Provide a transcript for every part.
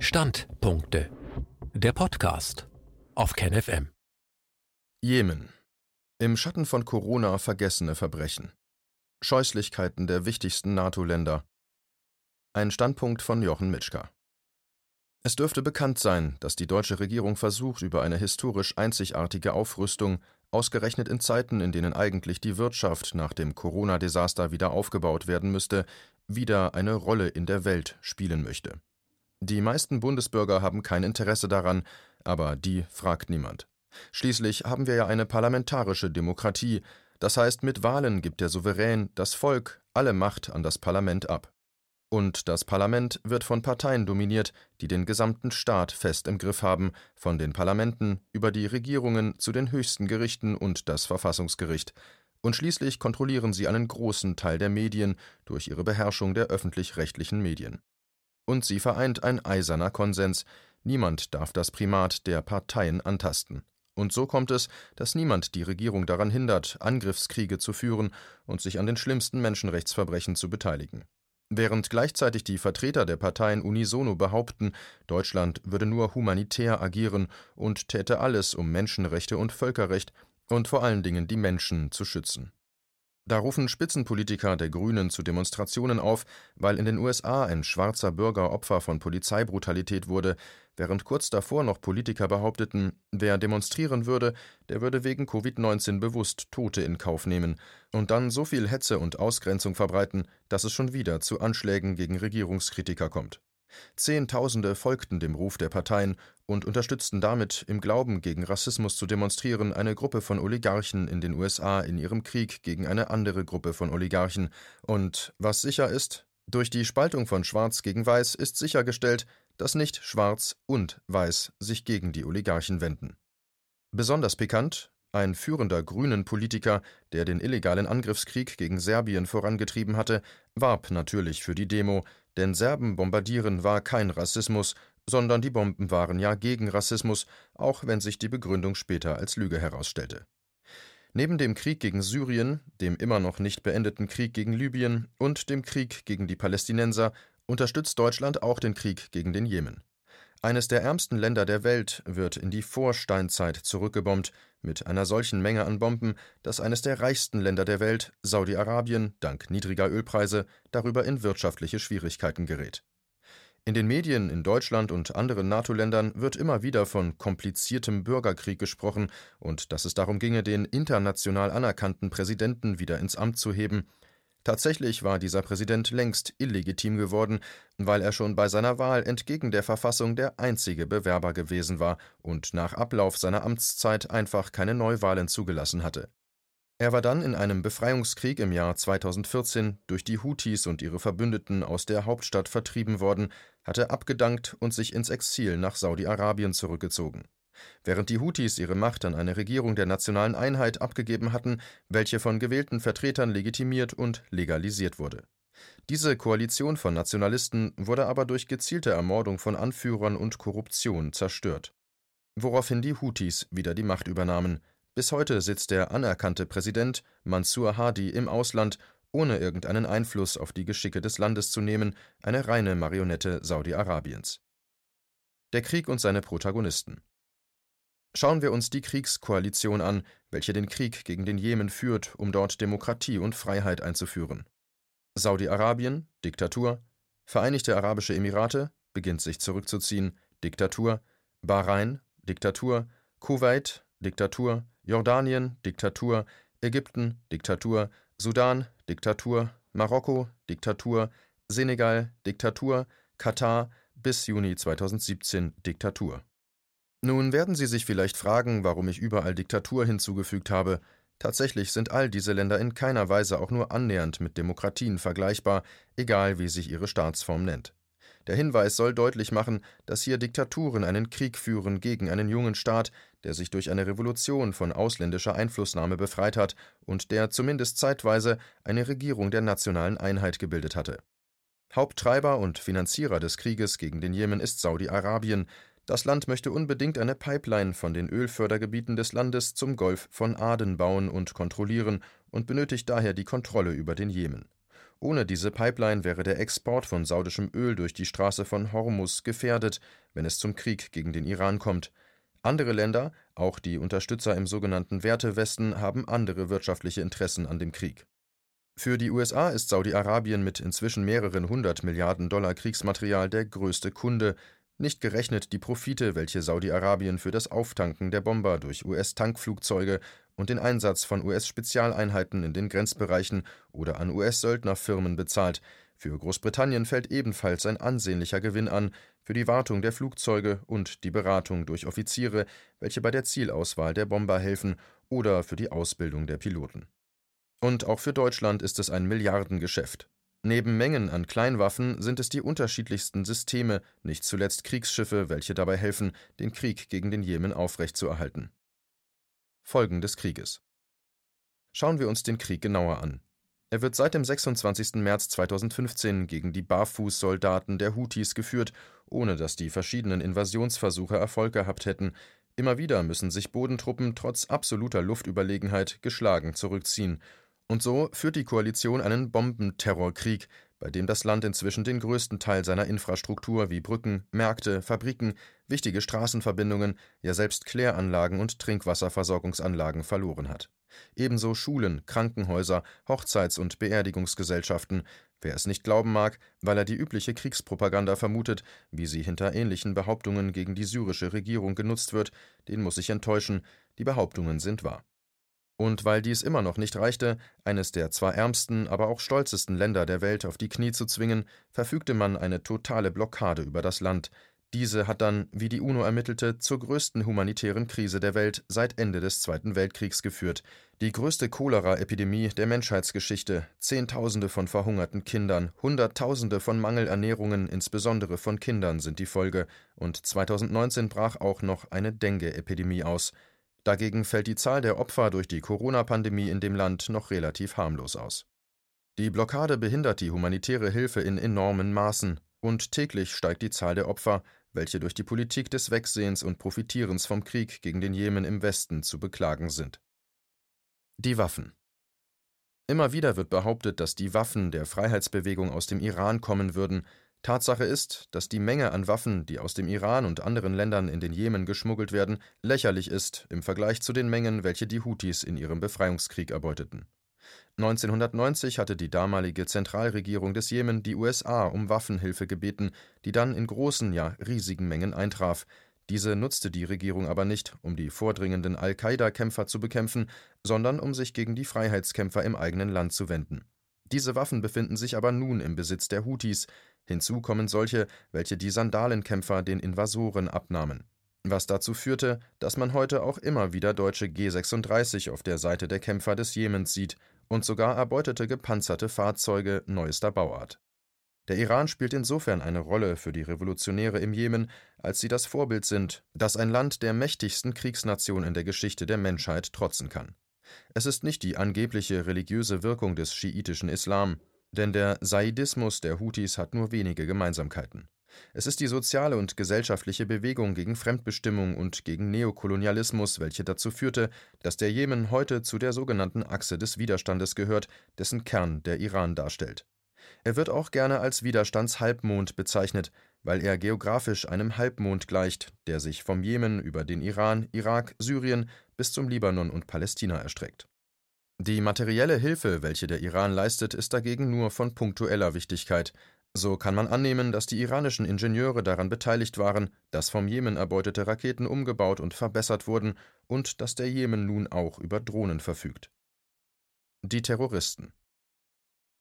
Standpunkte. Der Podcast auf KenFM. Jemen. Im Schatten von Corona vergessene Verbrechen. Scheußlichkeiten der wichtigsten NATO-Länder. Ein Standpunkt von Jochen Mitschka. Es dürfte bekannt sein, dass die deutsche Regierung versucht, über eine historisch einzigartige Aufrüstung, ausgerechnet in Zeiten, in denen eigentlich die Wirtschaft nach dem Corona-Desaster wieder aufgebaut werden müsste, wieder eine Rolle in der Welt spielen möchte. Die meisten Bundesbürger haben kein Interesse daran, aber die fragt niemand. Schließlich haben wir ja eine parlamentarische Demokratie, das heißt, mit Wahlen gibt der Souverän, das Volk, alle Macht an das Parlament ab. Und das Parlament wird von Parteien dominiert, die den gesamten Staat fest im Griff haben, von den Parlamenten über die Regierungen zu den höchsten Gerichten und das Verfassungsgericht. Und schließlich kontrollieren sie einen großen Teil der Medien durch ihre Beherrschung der öffentlich-rechtlichen Medien. Und sie vereint ein eiserner Konsens, niemand darf das Primat der Parteien antasten. Und so kommt es, dass niemand die Regierung daran hindert, Angriffskriege zu führen und sich an den schlimmsten Menschenrechtsverbrechen zu beteiligen. Während gleichzeitig die Vertreter der Parteien unisono behaupten, Deutschland würde nur humanitär agieren und täte alles, um Menschenrechte und Völkerrecht und vor allen Dingen die Menschen zu schützen. Da rufen Spitzenpolitiker der Grünen zu Demonstrationen auf, weil in den USA ein schwarzer Bürger Opfer von Polizeibrutalität wurde, während kurz davor noch Politiker behaupteten, wer demonstrieren würde, der würde wegen Covid-19 bewusst Tote in Kauf nehmen und dann so viel Hetze und Ausgrenzung verbreiten, dass es schon wieder zu Anschlägen gegen Regierungskritiker kommt. Zehntausende folgten dem Ruf der Parteien und unterstützten damit, im Glauben gegen Rassismus zu demonstrieren, eine Gruppe von Oligarchen in den USA in ihrem Krieg gegen eine andere Gruppe von Oligarchen. Und was sicher ist, durch die Spaltung von Schwarz gegen Weiß ist sichergestellt, dass nicht Schwarz und Weiß sich gegen die Oligarchen wenden. Besonders pikant, ein führender grünen Politiker, der den illegalen Angriffskrieg gegen Serbien vorangetrieben hatte, warb natürlich für die Demo, denn Serben bombardieren war kein Rassismus, sondern die Bomben waren ja gegen Rassismus, auch wenn sich die Begründung später als Lüge herausstellte. Neben dem Krieg gegen Syrien, dem immer noch nicht beendeten Krieg gegen Libyen und dem Krieg gegen die Palästinenser unterstützt Deutschland auch den Krieg gegen den Jemen. Eines der ärmsten Länder der Welt wird in die Vorsteinzeit zurückgebombt, mit einer solchen Menge an Bomben, dass eines der reichsten Länder der Welt, Saudi-Arabien, dank niedriger Ölpreise, darüber in wirtschaftliche Schwierigkeiten gerät. In den Medien in Deutschland und anderen NATO-Ländern wird immer wieder von kompliziertem Bürgerkrieg gesprochen und dass es darum ginge, den international anerkannten Präsidenten wieder ins Amt zu heben, Tatsächlich war dieser Präsident längst illegitim geworden, weil er schon bei seiner Wahl entgegen der Verfassung der einzige Bewerber gewesen war und nach Ablauf seiner Amtszeit einfach keine Neuwahlen zugelassen hatte. Er war dann in einem Befreiungskrieg im Jahr 2014 durch die Houthis und ihre Verbündeten aus der Hauptstadt vertrieben worden, hatte abgedankt und sich ins Exil nach Saudi-Arabien zurückgezogen während die Hutis ihre Macht an eine Regierung der nationalen Einheit abgegeben hatten, welche von gewählten Vertretern legitimiert und legalisiert wurde. Diese Koalition von Nationalisten wurde aber durch gezielte Ermordung von Anführern und Korruption zerstört. Woraufhin die Hutis wieder die Macht übernahmen. Bis heute sitzt der anerkannte Präsident Mansur Hadi im Ausland, ohne irgendeinen Einfluss auf die Geschicke des Landes zu nehmen, eine reine Marionette Saudi-Arabiens. Der Krieg und seine Protagonisten. Schauen wir uns die Kriegskoalition an, welche den Krieg gegen den Jemen führt, um dort Demokratie und Freiheit einzuführen. Saudi-Arabien, Diktatur, Vereinigte Arabische Emirate, beginnt sich zurückzuziehen, Diktatur, Bahrain, Diktatur, Kuwait, Diktatur, Jordanien, Diktatur, Ägypten, Diktatur, Sudan, Diktatur, Marokko, Diktatur, Senegal, Diktatur, Katar, bis Juni 2017 Diktatur. Nun werden Sie sich vielleicht fragen, warum ich überall Diktatur hinzugefügt habe. Tatsächlich sind all diese Länder in keiner Weise auch nur annähernd mit Demokratien vergleichbar, egal wie sich ihre Staatsform nennt. Der Hinweis soll deutlich machen, dass hier Diktaturen einen Krieg führen gegen einen jungen Staat, der sich durch eine Revolution von ausländischer Einflussnahme befreit hat und der zumindest zeitweise eine Regierung der nationalen Einheit gebildet hatte. Haupttreiber und Finanzierer des Krieges gegen den Jemen ist Saudi-Arabien, das Land möchte unbedingt eine Pipeline von den Ölfördergebieten des Landes zum Golf von Aden bauen und kontrollieren und benötigt daher die Kontrolle über den Jemen. Ohne diese Pipeline wäre der Export von saudischem Öl durch die Straße von Hormus gefährdet, wenn es zum Krieg gegen den Iran kommt. Andere Länder, auch die Unterstützer im sogenannten Wertewesten, haben andere wirtschaftliche Interessen an dem Krieg. Für die USA ist Saudi-Arabien mit inzwischen mehreren hundert Milliarden Dollar Kriegsmaterial der größte Kunde, nicht gerechnet die Profite, welche Saudi-Arabien für das Auftanken der Bomber durch US-Tankflugzeuge und den Einsatz von US-Spezialeinheiten in den Grenzbereichen oder an US-Söldnerfirmen bezahlt. Für Großbritannien fällt ebenfalls ein ansehnlicher Gewinn an für die Wartung der Flugzeuge und die Beratung durch Offiziere, welche bei der Zielauswahl der Bomber helfen, oder für die Ausbildung der Piloten. Und auch für Deutschland ist es ein Milliardengeschäft. Neben Mengen an Kleinwaffen sind es die unterschiedlichsten Systeme, nicht zuletzt Kriegsschiffe, welche dabei helfen, den Krieg gegen den Jemen aufrechtzuerhalten. Folgen des Krieges Schauen wir uns den Krieg genauer an. Er wird seit dem 26. März 2015 gegen die Barfußsoldaten der Houthis geführt, ohne dass die verschiedenen Invasionsversuche Erfolg gehabt hätten. Immer wieder müssen sich Bodentruppen trotz absoluter Luftüberlegenheit geschlagen zurückziehen. Und so führt die Koalition einen Bombenterrorkrieg, bei dem das Land inzwischen den größten Teil seiner Infrastruktur wie Brücken, Märkte, Fabriken, wichtige Straßenverbindungen, ja selbst Kläranlagen und Trinkwasserversorgungsanlagen verloren hat. Ebenso Schulen, Krankenhäuser, Hochzeits- und Beerdigungsgesellschaften, wer es nicht glauben mag, weil er die übliche Kriegspropaganda vermutet, wie sie hinter ähnlichen Behauptungen gegen die syrische Regierung genutzt wird, den muss ich enttäuschen, die Behauptungen sind wahr. Und weil dies immer noch nicht reichte, eines der zwar ärmsten, aber auch stolzesten Länder der Welt auf die Knie zu zwingen, verfügte man eine totale Blockade über das Land. Diese hat dann, wie die UNO ermittelte, zur größten humanitären Krise der Welt seit Ende des Zweiten Weltkriegs geführt. Die größte Cholera-Epidemie der Menschheitsgeschichte, Zehntausende von verhungerten Kindern, Hunderttausende von Mangelernährungen, insbesondere von Kindern, sind die Folge, und 2019 brach auch noch eine Dengue-Epidemie aus. Dagegen fällt die Zahl der Opfer durch die Corona-Pandemie in dem Land noch relativ harmlos aus. Die Blockade behindert die humanitäre Hilfe in enormen Maßen, und täglich steigt die Zahl der Opfer, welche durch die Politik des Wegsehens und Profitierens vom Krieg gegen den Jemen im Westen zu beklagen sind. Die Waffen Immer wieder wird behauptet, dass die Waffen der Freiheitsbewegung aus dem Iran kommen würden, Tatsache ist, dass die Menge an Waffen, die aus dem Iran und anderen Ländern in den Jemen geschmuggelt werden, lächerlich ist im Vergleich zu den Mengen, welche die Houthis in ihrem Befreiungskrieg erbeuteten. 1990 hatte die damalige Zentralregierung des Jemen die USA um Waffenhilfe gebeten, die dann in großen, ja riesigen Mengen eintraf. Diese nutzte die Regierung aber nicht, um die vordringenden Al-Qaida-Kämpfer zu bekämpfen, sondern um sich gegen die Freiheitskämpfer im eigenen Land zu wenden. Diese Waffen befinden sich aber nun im Besitz der Houthis, Hinzu kommen solche, welche die Sandalenkämpfer den Invasoren abnahmen. Was dazu führte, dass man heute auch immer wieder deutsche G36 auf der Seite der Kämpfer des Jemens sieht und sogar erbeutete gepanzerte Fahrzeuge neuester Bauart. Der Iran spielt insofern eine Rolle für die Revolutionäre im Jemen, als sie das Vorbild sind, das ein Land der mächtigsten Kriegsnation in der Geschichte der Menschheit trotzen kann. Es ist nicht die angebliche religiöse Wirkung des schiitischen Islam, denn der Saidismus der Houthis hat nur wenige Gemeinsamkeiten. Es ist die soziale und gesellschaftliche Bewegung gegen Fremdbestimmung und gegen Neokolonialismus, welche dazu führte, dass der Jemen heute zu der sogenannten Achse des Widerstandes gehört, dessen Kern der Iran darstellt. Er wird auch gerne als Widerstandshalbmond bezeichnet, weil er geografisch einem Halbmond gleicht, der sich vom Jemen über den Iran, Irak, Syrien bis zum Libanon und Palästina erstreckt. Die materielle Hilfe, welche der Iran leistet, ist dagegen nur von punktueller Wichtigkeit. So kann man annehmen, dass die iranischen Ingenieure daran beteiligt waren, dass vom Jemen erbeutete Raketen umgebaut und verbessert wurden und dass der Jemen nun auch über Drohnen verfügt. Die Terroristen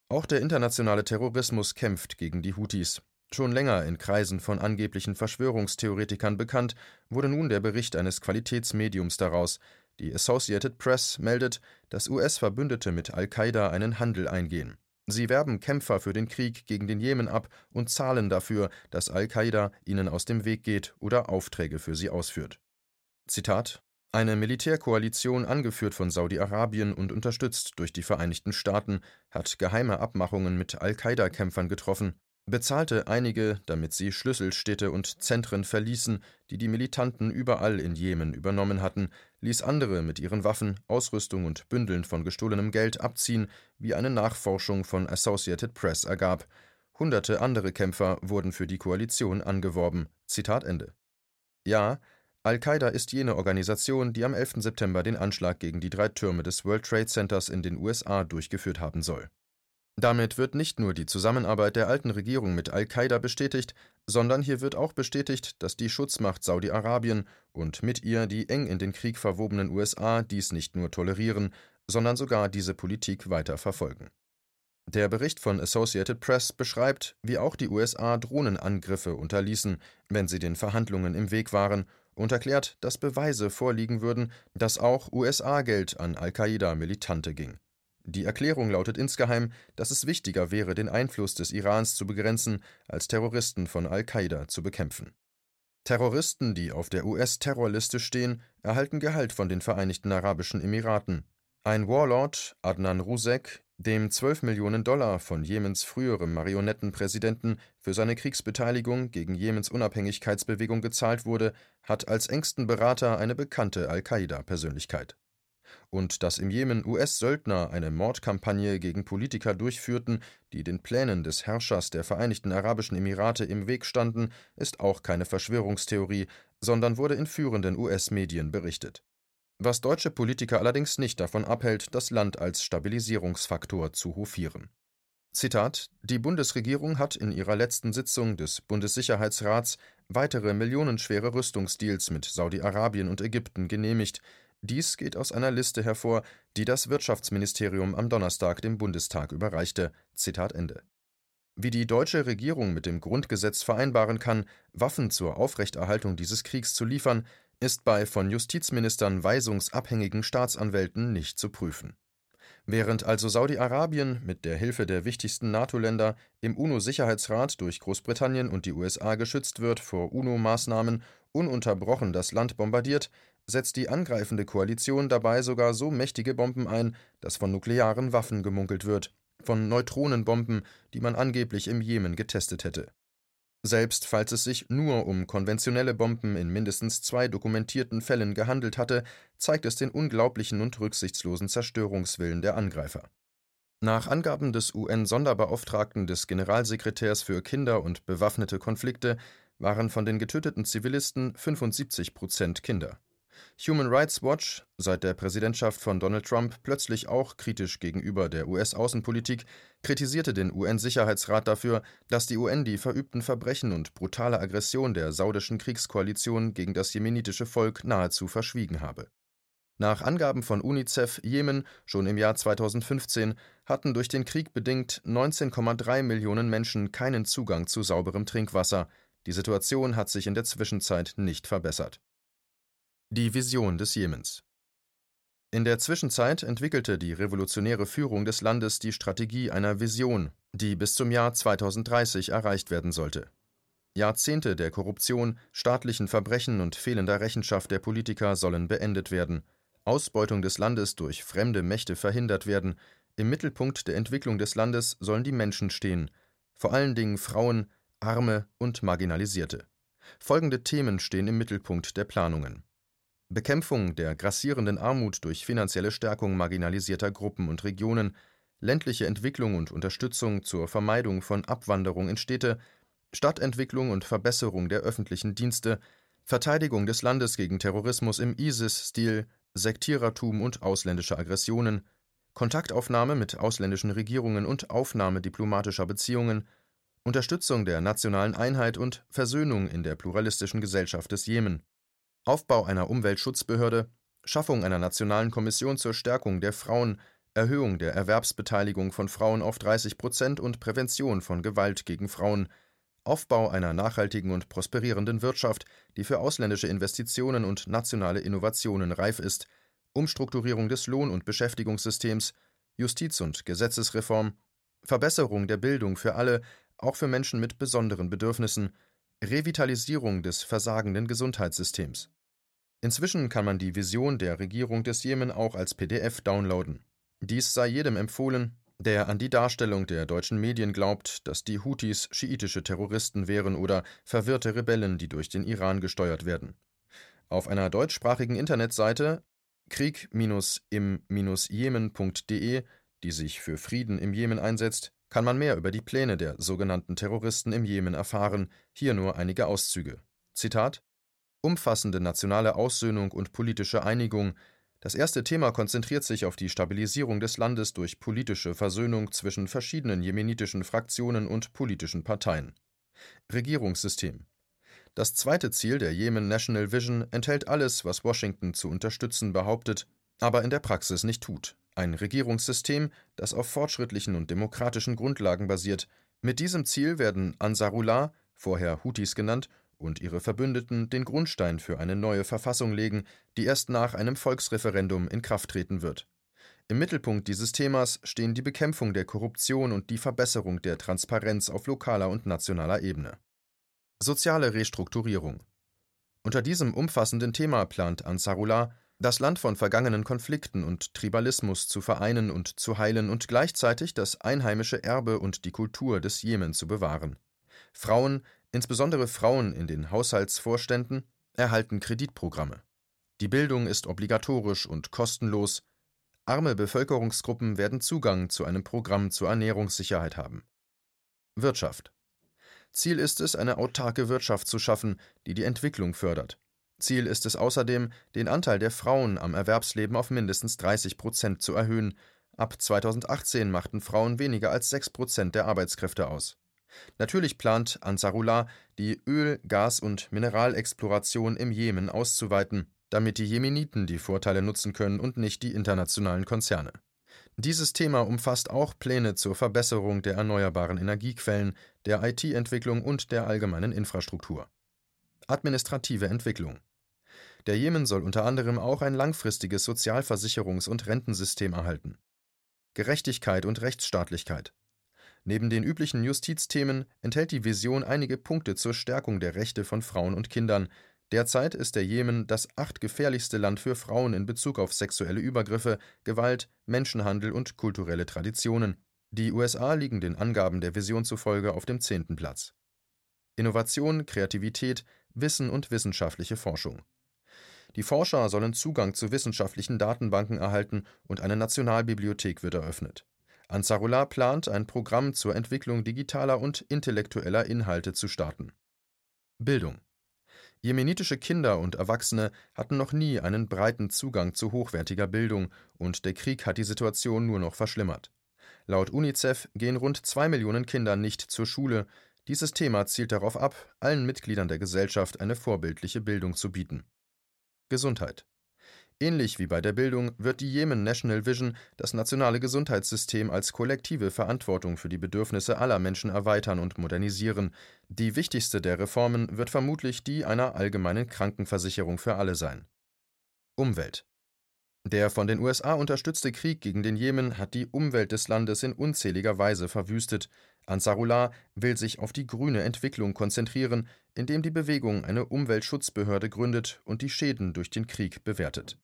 Auch der internationale Terrorismus kämpft gegen die Houthis. Schon länger in Kreisen von angeblichen Verschwörungstheoretikern bekannt, wurde nun der Bericht eines Qualitätsmediums daraus, die Associated Press meldet, dass US-Verbündete mit Al-Qaida einen Handel eingehen. Sie werben Kämpfer für den Krieg gegen den Jemen ab und zahlen dafür, dass Al-Qaida ihnen aus dem Weg geht oder Aufträge für sie ausführt. Zitat eine Militärkoalition, angeführt von Saudi-Arabien und unterstützt durch die Vereinigten Staaten, hat geheime Abmachungen mit Al-Qaida-Kämpfern getroffen. Bezahlte einige, damit sie Schlüsselstädte und Zentren verließen, die die Militanten überall in Jemen übernommen hatten, ließ andere mit ihren Waffen, Ausrüstung und Bündeln von gestohlenem Geld abziehen, wie eine Nachforschung von Associated Press ergab. Hunderte andere Kämpfer wurden für die Koalition angeworben. Zitat Ende. Ja, Al-Qaida ist jene Organisation, die am 11. September den Anschlag gegen die drei Türme des World Trade Centers in den USA durchgeführt haben soll. Damit wird nicht nur die Zusammenarbeit der alten Regierung mit Al-Qaida bestätigt, sondern hier wird auch bestätigt, dass die Schutzmacht Saudi-Arabien und mit ihr die eng in den Krieg verwobenen USA dies nicht nur tolerieren, sondern sogar diese Politik weiter verfolgen. Der Bericht von Associated Press beschreibt, wie auch die USA Drohnenangriffe unterließen, wenn sie den Verhandlungen im Weg waren, und erklärt, dass Beweise vorliegen würden, dass auch USA-Geld an Al-Qaida-Militante ging. Die Erklärung lautet insgeheim, dass es wichtiger wäre, den Einfluss des Irans zu begrenzen, als Terroristen von Al-Qaida zu bekämpfen. Terroristen, die auf der US-Terrorliste stehen, erhalten Gehalt von den Vereinigten Arabischen Emiraten. Ein Warlord, Adnan Rusek, dem 12 Millionen Dollar von Jemens früherem Marionettenpräsidenten für seine Kriegsbeteiligung gegen Jemens Unabhängigkeitsbewegung gezahlt wurde, hat als engsten Berater eine bekannte Al-Qaida-Persönlichkeit und dass im Jemen US-Söldner eine Mordkampagne gegen Politiker durchführten, die den Plänen des Herrschers der Vereinigten Arabischen Emirate im Weg standen, ist auch keine Verschwörungstheorie, sondern wurde in führenden US-Medien berichtet. Was deutsche Politiker allerdings nicht davon abhält, das Land als Stabilisierungsfaktor zu hofieren. Zitat: Die Bundesregierung hat in ihrer letzten Sitzung des Bundessicherheitsrats weitere millionenschwere Rüstungsdeals mit Saudi-Arabien und Ägypten genehmigt, dies geht aus einer Liste hervor, die das Wirtschaftsministerium am Donnerstag dem Bundestag überreichte. Zitat Ende. Wie die deutsche Regierung mit dem Grundgesetz vereinbaren kann, Waffen zur Aufrechterhaltung dieses Kriegs zu liefern, ist bei von Justizministern weisungsabhängigen Staatsanwälten nicht zu prüfen. Während also Saudi-Arabien mit der Hilfe der wichtigsten NATO-Länder im UNO-Sicherheitsrat durch Großbritannien und die USA geschützt wird vor UNO-Maßnahmen, ununterbrochen das Land bombardiert, setzt die angreifende Koalition dabei sogar so mächtige Bomben ein, dass von nuklearen Waffen gemunkelt wird, von Neutronenbomben, die man angeblich im Jemen getestet hätte. Selbst falls es sich nur um konventionelle Bomben in mindestens zwei dokumentierten Fällen gehandelt hatte, zeigt es den unglaublichen und rücksichtslosen Zerstörungswillen der Angreifer. Nach Angaben des UN-Sonderbeauftragten des Generalsekretärs für Kinder und bewaffnete Konflikte waren von den getöteten Zivilisten 75 Prozent Kinder. Human Rights Watch, seit der Präsidentschaft von Donald Trump plötzlich auch kritisch gegenüber der US-Außenpolitik, kritisierte den UN-Sicherheitsrat dafür, dass die UN die verübten Verbrechen und brutale Aggression der saudischen Kriegskoalition gegen das jemenitische Volk nahezu verschwiegen habe. Nach Angaben von UNICEF Jemen schon im Jahr 2015 hatten durch den Krieg bedingt 19,3 Millionen Menschen keinen Zugang zu sauberem Trinkwasser. Die Situation hat sich in der Zwischenzeit nicht verbessert. Die Vision des Jemens In der Zwischenzeit entwickelte die revolutionäre Führung des Landes die Strategie einer Vision, die bis zum Jahr 2030 erreicht werden sollte. Jahrzehnte der Korruption, staatlichen Verbrechen und fehlender Rechenschaft der Politiker sollen beendet werden, Ausbeutung des Landes durch fremde Mächte verhindert werden, im Mittelpunkt der Entwicklung des Landes sollen die Menschen stehen, vor allen Dingen Frauen, Arme und Marginalisierte. Folgende Themen stehen im Mittelpunkt der Planungen Bekämpfung der grassierenden Armut durch finanzielle Stärkung marginalisierter Gruppen und Regionen, ländliche Entwicklung und Unterstützung zur Vermeidung von Abwanderung in Städte, Stadtentwicklung und Verbesserung der öffentlichen Dienste, Verteidigung des Landes gegen Terrorismus im ISIS-Stil, Sektierertum und ausländische Aggressionen, Kontaktaufnahme mit ausländischen Regierungen und Aufnahme diplomatischer Beziehungen, Unterstützung der nationalen Einheit und Versöhnung in der pluralistischen Gesellschaft des Jemen Aufbau einer Umweltschutzbehörde, Schaffung einer nationalen Kommission zur Stärkung der Frauen, Erhöhung der Erwerbsbeteiligung von Frauen auf 30 Prozent und Prävention von Gewalt gegen Frauen, Aufbau einer nachhaltigen und prosperierenden Wirtschaft, die für ausländische Investitionen und nationale Innovationen reif ist, Umstrukturierung des Lohn- und Beschäftigungssystems, Justiz- und Gesetzesreform, Verbesserung der Bildung für alle, auch für Menschen mit besonderen Bedürfnissen, Revitalisierung des versagenden Gesundheitssystems. Inzwischen kann man die Vision der Regierung des Jemen auch als PDF downloaden. Dies sei jedem empfohlen, der an die Darstellung der deutschen Medien glaubt, dass die Houthis schiitische Terroristen wären oder verwirrte Rebellen, die durch den Iran gesteuert werden. Auf einer deutschsprachigen Internetseite krieg-im-jemen.de, die sich für Frieden im Jemen einsetzt, kann man mehr über die Pläne der sogenannten Terroristen im Jemen erfahren, hier nur einige Auszüge. Zitat Umfassende nationale Aussöhnung und politische Einigung das erste Thema konzentriert sich auf die Stabilisierung des Landes durch politische Versöhnung zwischen verschiedenen jemenitischen Fraktionen und politischen Parteien. Regierungssystem Das zweite Ziel der Yemen National Vision enthält alles, was Washington zu unterstützen behauptet, aber in der Praxis nicht tut. Ein Regierungssystem, das auf fortschrittlichen und demokratischen Grundlagen basiert. Mit diesem Ziel werden Ansarullah, vorher Houthis genannt, und ihre Verbündeten den Grundstein für eine neue Verfassung legen, die erst nach einem Volksreferendum in Kraft treten wird. Im Mittelpunkt dieses Themas stehen die Bekämpfung der Korruption und die Verbesserung der Transparenz auf lokaler und nationaler Ebene. Soziale Restrukturierung Unter diesem umfassenden Thema plant Ansarullah, das Land von vergangenen Konflikten und Tribalismus zu vereinen und zu heilen und gleichzeitig das einheimische Erbe und die Kultur des Jemen zu bewahren. Frauen, Insbesondere Frauen in den Haushaltsvorständen erhalten Kreditprogramme. Die Bildung ist obligatorisch und kostenlos. Arme Bevölkerungsgruppen werden Zugang zu einem Programm zur Ernährungssicherheit haben. Wirtschaft Ziel ist es, eine autarke Wirtschaft zu schaffen, die die Entwicklung fördert. Ziel ist es außerdem, den Anteil der Frauen am Erwerbsleben auf mindestens 30 Prozent zu erhöhen. Ab 2018 machten Frauen weniger als 6 Prozent der Arbeitskräfte aus. Natürlich plant Ansarullah, die Öl-, Gas- und Mineralexploration im Jemen auszuweiten, damit die Jemeniten die Vorteile nutzen können und nicht die internationalen Konzerne. Dieses Thema umfasst auch Pläne zur Verbesserung der erneuerbaren Energiequellen, der IT-Entwicklung und der allgemeinen Infrastruktur. Administrative Entwicklung Der Jemen soll unter anderem auch ein langfristiges Sozialversicherungs- und Rentensystem erhalten. Gerechtigkeit und Rechtsstaatlichkeit Neben den üblichen Justizthemen enthält die Vision einige Punkte zur Stärkung der Rechte von Frauen und Kindern. Derzeit ist der Jemen das achtgefährlichste Land für Frauen in Bezug auf sexuelle Übergriffe, Gewalt, Menschenhandel und kulturelle Traditionen. Die USA liegen den Angaben der Vision zufolge auf dem zehnten Platz. Innovation, Kreativität, Wissen und wissenschaftliche Forschung. Die Forscher sollen Zugang zu wissenschaftlichen Datenbanken erhalten und eine Nationalbibliothek wird eröffnet. Ansarullah plant, ein Programm zur Entwicklung digitaler und intellektueller Inhalte zu starten. Bildung Jemenitische Kinder und Erwachsene hatten noch nie einen breiten Zugang zu hochwertiger Bildung, und der Krieg hat die Situation nur noch verschlimmert. Laut UNICEF gehen rund zwei Millionen Kinder nicht zur Schule. Dieses Thema zielt darauf ab, allen Mitgliedern der Gesellschaft eine vorbildliche Bildung zu bieten. Gesundheit Ähnlich wie bei der Bildung wird die Yemen National Vision das nationale Gesundheitssystem als kollektive Verantwortung für die Bedürfnisse aller Menschen erweitern und modernisieren. Die wichtigste der Reformen wird vermutlich die einer allgemeinen Krankenversicherung für alle sein. Umwelt Der von den USA unterstützte Krieg gegen den Jemen hat die Umwelt des Landes in unzähliger Weise verwüstet. Ansarullah will sich auf die grüne Entwicklung konzentrieren, indem die Bewegung eine Umweltschutzbehörde gründet und die Schäden durch den Krieg bewertet.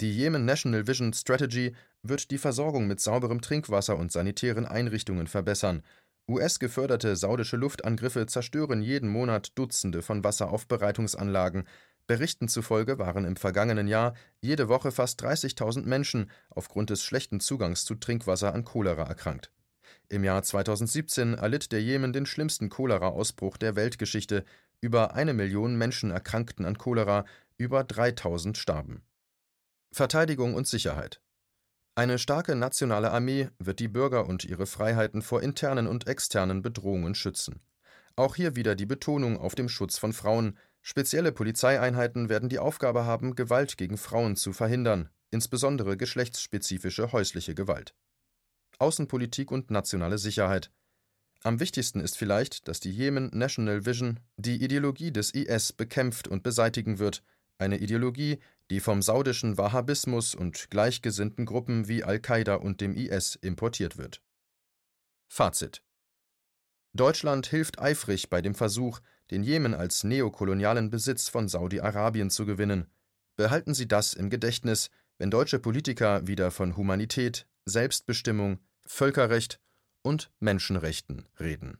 Die Yemen National Vision Strategy wird die Versorgung mit sauberem Trinkwasser und sanitären Einrichtungen verbessern. US-geförderte saudische Luftangriffe zerstören jeden Monat Dutzende von Wasseraufbereitungsanlagen. Berichten zufolge waren im vergangenen Jahr jede Woche fast 30.000 Menschen aufgrund des schlechten Zugangs zu Trinkwasser an Cholera erkrankt. Im Jahr 2017 erlitt der Jemen den schlimmsten Cholera-Ausbruch der Weltgeschichte. Über eine Million Menschen erkrankten an Cholera, über 3000 starben. Verteidigung und Sicherheit Eine starke nationale Armee wird die Bürger und ihre Freiheiten vor internen und externen Bedrohungen schützen. Auch hier wieder die Betonung auf dem Schutz von Frauen. Spezielle Polizeieinheiten werden die Aufgabe haben, Gewalt gegen Frauen zu verhindern, insbesondere geschlechtsspezifische häusliche Gewalt. Außenpolitik und nationale Sicherheit. Am wichtigsten ist vielleicht, dass die Yemen National Vision die Ideologie des IS bekämpft und beseitigen wird, eine Ideologie, die vom saudischen Wahhabismus und gleichgesinnten Gruppen wie Al-Qaida und dem IS importiert wird. Fazit Deutschland hilft eifrig bei dem Versuch, den Jemen als neokolonialen Besitz von Saudi-Arabien zu gewinnen. Behalten Sie das im Gedächtnis, wenn deutsche Politiker wieder von Humanität, Selbstbestimmung, Völkerrecht und Menschenrechten reden.